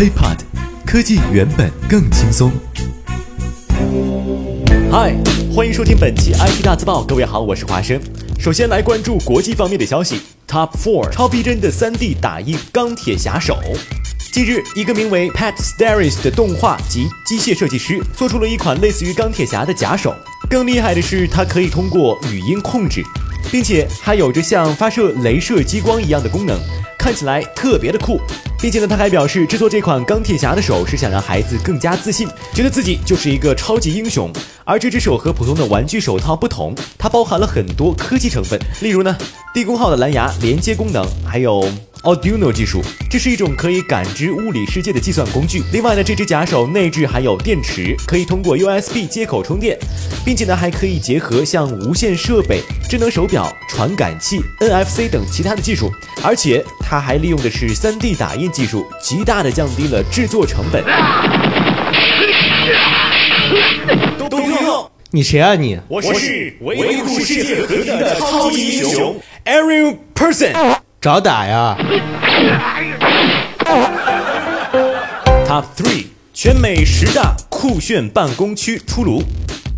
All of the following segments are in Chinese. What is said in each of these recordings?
iPod，科技原本更轻松。嗨，欢迎收听本期 IT 大字报。各位好，我是华生。首先来关注国际方面的消息。Top Four 超逼真的 3D 打印钢铁侠手。近日，一个名为 Pat Starris 的动画及机械设计师做出了一款类似于钢铁侠的假手。更厉害的是，它可以通过语音控制，并且还有着像发射镭射激光一样的功能，看起来特别的酷。并且呢，他还表示，制作这款钢铁侠的手是想让孩子更加自信，觉得自己就是一个超级英雄。而这只手和普通的玩具手套不同，它包含了很多科技成分，例如呢，低功耗的蓝牙连接功能，还有。Arduino 技术，这是一种可以感知物理世界的计算工具。另外呢，这只假手内置还有电池，可以通过 USB 接口充电，并且呢还可以结合像无线设备、智能手表、传感器、NFC 等其他的技术。而且它还利用的是 3D 打印技术，极大的降低了制作成本。都用用，你谁啊你？我是维护世界和平的超级英雄 Ariel Person。找打呀！Top three，全美十大酷炫办公区出炉。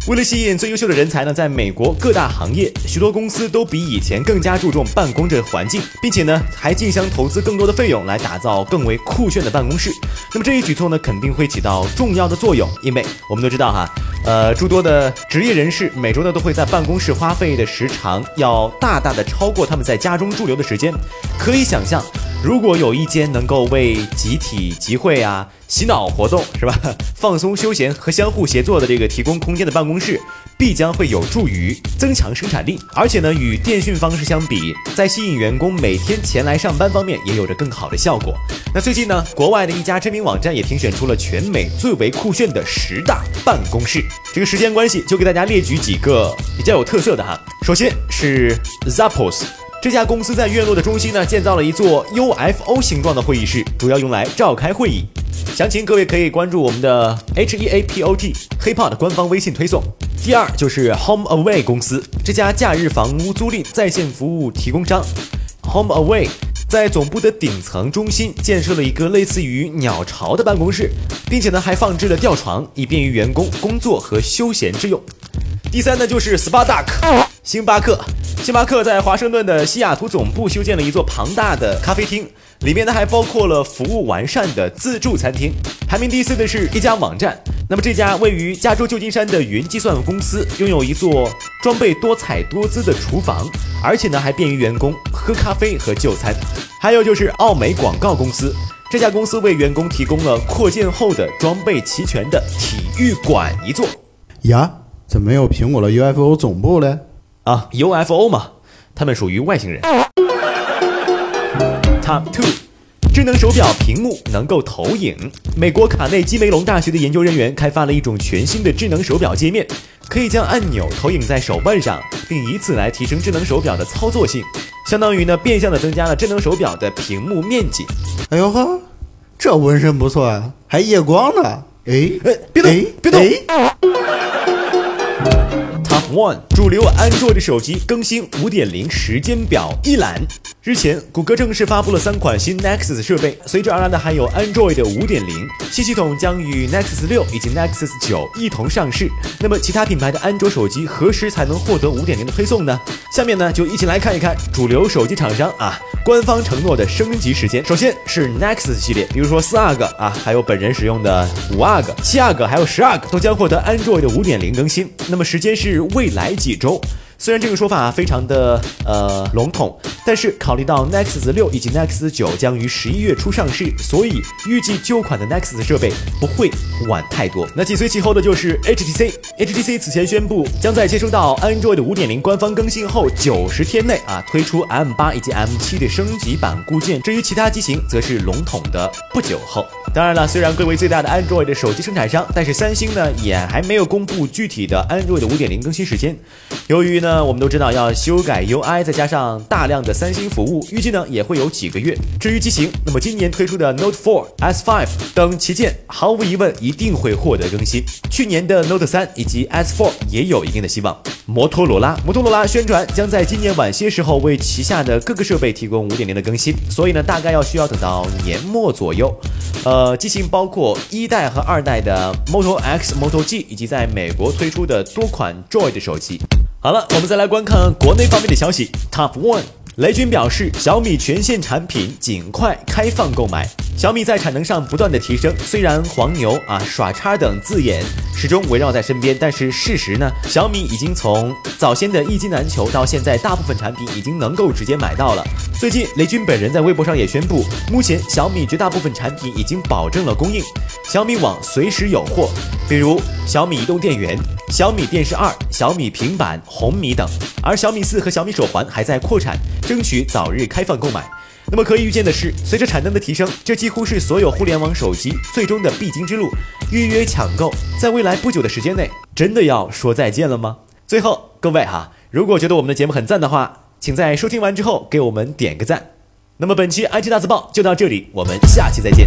为了吸引最优秀的人才呢，在美国各大行业，许多公司都比以前更加注重办公这环境，并且呢，还竞相投资更多的费用来打造更为酷炫的办公室。那么这一举措呢，肯定会起到重要的作用，因为我们都知道哈，呃，诸多的职业人士每周呢都会在办公室花费的时长要大大的超过他们在家中驻留的时间，可以想象。如果有一间能够为集体集会啊、洗脑活动是吧、放松休闲和相互协作的这个提供空间的办公室，必将会有助于增强生产力。而且呢，与电讯方式相比，在吸引员工每天前来上班方面也有着更好的效果。那最近呢，国外的一家知名网站也评选出了全美最为酷炫的十大办公室。这个时间关系，就给大家列举几个比较有特色的哈。首先是 Zappos。这家公司在院落的中心呢，建造了一座 UFO 形状的会议室，主要用来召开会议。详情各位可以关注我们的 H E A P O T HeyPod 官方微信推送。第二就是 HomeAway 公司，这家假日房屋租赁在线服务提供商。HomeAway 在总部的顶层中心建设了一个类似于鸟巢的办公室，并且呢还放置了吊床，以便于员工工作和休闲之用。第三呢就是 Spark 星巴克。星巴克在华盛顿的西雅图总部修建了一座庞大的咖啡厅，里面呢还包括了服务完善的自助餐厅。排名第四的是一家网站，那么这家位于加州旧金山的云计算公司拥有一座装备多彩多姿的厨房，而且呢还便于员工喝咖啡和就餐。还有就是奥美广告公司，这家公司为员工提供了扩建后的装备齐全的体育馆一座。呀，怎么没有苹果的 UFO 总部嘞？啊，UFO 嘛，他们属于外星人。Top two，智能手表屏幕能够投影。美国卡内基梅隆大学的研究人员开发了一种全新的智能手表界面，可以将按钮投影在手腕上，并以此来提升智能手表的操作性，相当于呢变相的增加了智能手表的屏幕面积。哎呦呵，这纹身不错啊，还夜光呢。哎哎，别动，别动。One 主流安卓的手机更新五点零时间表一览。日前，谷歌正式发布了三款新 Nexus 设备，随之而来的还有 Android 五点零新系统将与 Nexus 六以及 Nexus 九一同上市。那么，其他品牌的安卓手机何时才能获得五点零的推送呢？下面呢，就一起来看一看主流手机厂商啊官方承诺的升级时间。首先是 Nexus 系列，比如说四阿哥啊，还有本人使用的五阿哥、七阿哥，还有十阿哥，都将获得 Android 五点零更新。那么时间是。未来几周。虽然这个说法非常的呃笼统，但是考虑到 Nexus 六以及 Nexus 九将于十一月初上市，所以预计旧款的 Nexus 设备不会晚太多。那紧随其后的就是 HTC，HTC 此前宣布将在接收到 Android 五点零官方更新后九十天内啊推出 M 八以及 M 七的升级版固件。至于其他机型，则是笼统的不久后。当然了，虽然贵为最大的 Android 手机生产商，但是三星呢也还没有公布具体的 Android 五点零更新时间。由于呢。我们都知道要修改 UI，再加上大量的三星服务，预计呢也会有几个月。至于机型，那么今年推出的 Note 4、S5 等旗舰，毫无疑问一一定会获得更新。去年的 Note 3以及 S4 也有一定的希望。摩托罗拉，摩托罗拉宣传将在今年晚些时候为旗下的各个设备提供5.0的更新，所以呢大概要需要等到年末左右。呃，机型包括一代和二代的 Moto X、Moto G，以及在美国推出的多款 Joy 的手机。好了，我们再来观看国内方面的消息。Top One，雷军表示，小米全线产品尽快开放购买。小米在产能上不断的提升，虽然黄牛啊、耍叉等字眼始终围绕在身边，但是事实呢，小米已经从早先的一机难求，到现在大部分产品已经能够直接买到了。最近，雷军本人在微博上也宣布，目前小米绝大部分产品已经保证了供应，小米网随时有货，比如小米移动电源、小米电视二、小米平板、红米等。而小米四和小米手环还在扩产，争取早日开放购买。那么可以预见的是，随着产能的提升，这几乎是所有互联网手机最终的必经之路。预约抢购，在未来不久的时间内，真的要说再见了吗？最后，各位哈，如果觉得我们的节目很赞的话，请在收听完之后给我们点个赞。那么本期 IT 大字报就到这里，我们下期再见，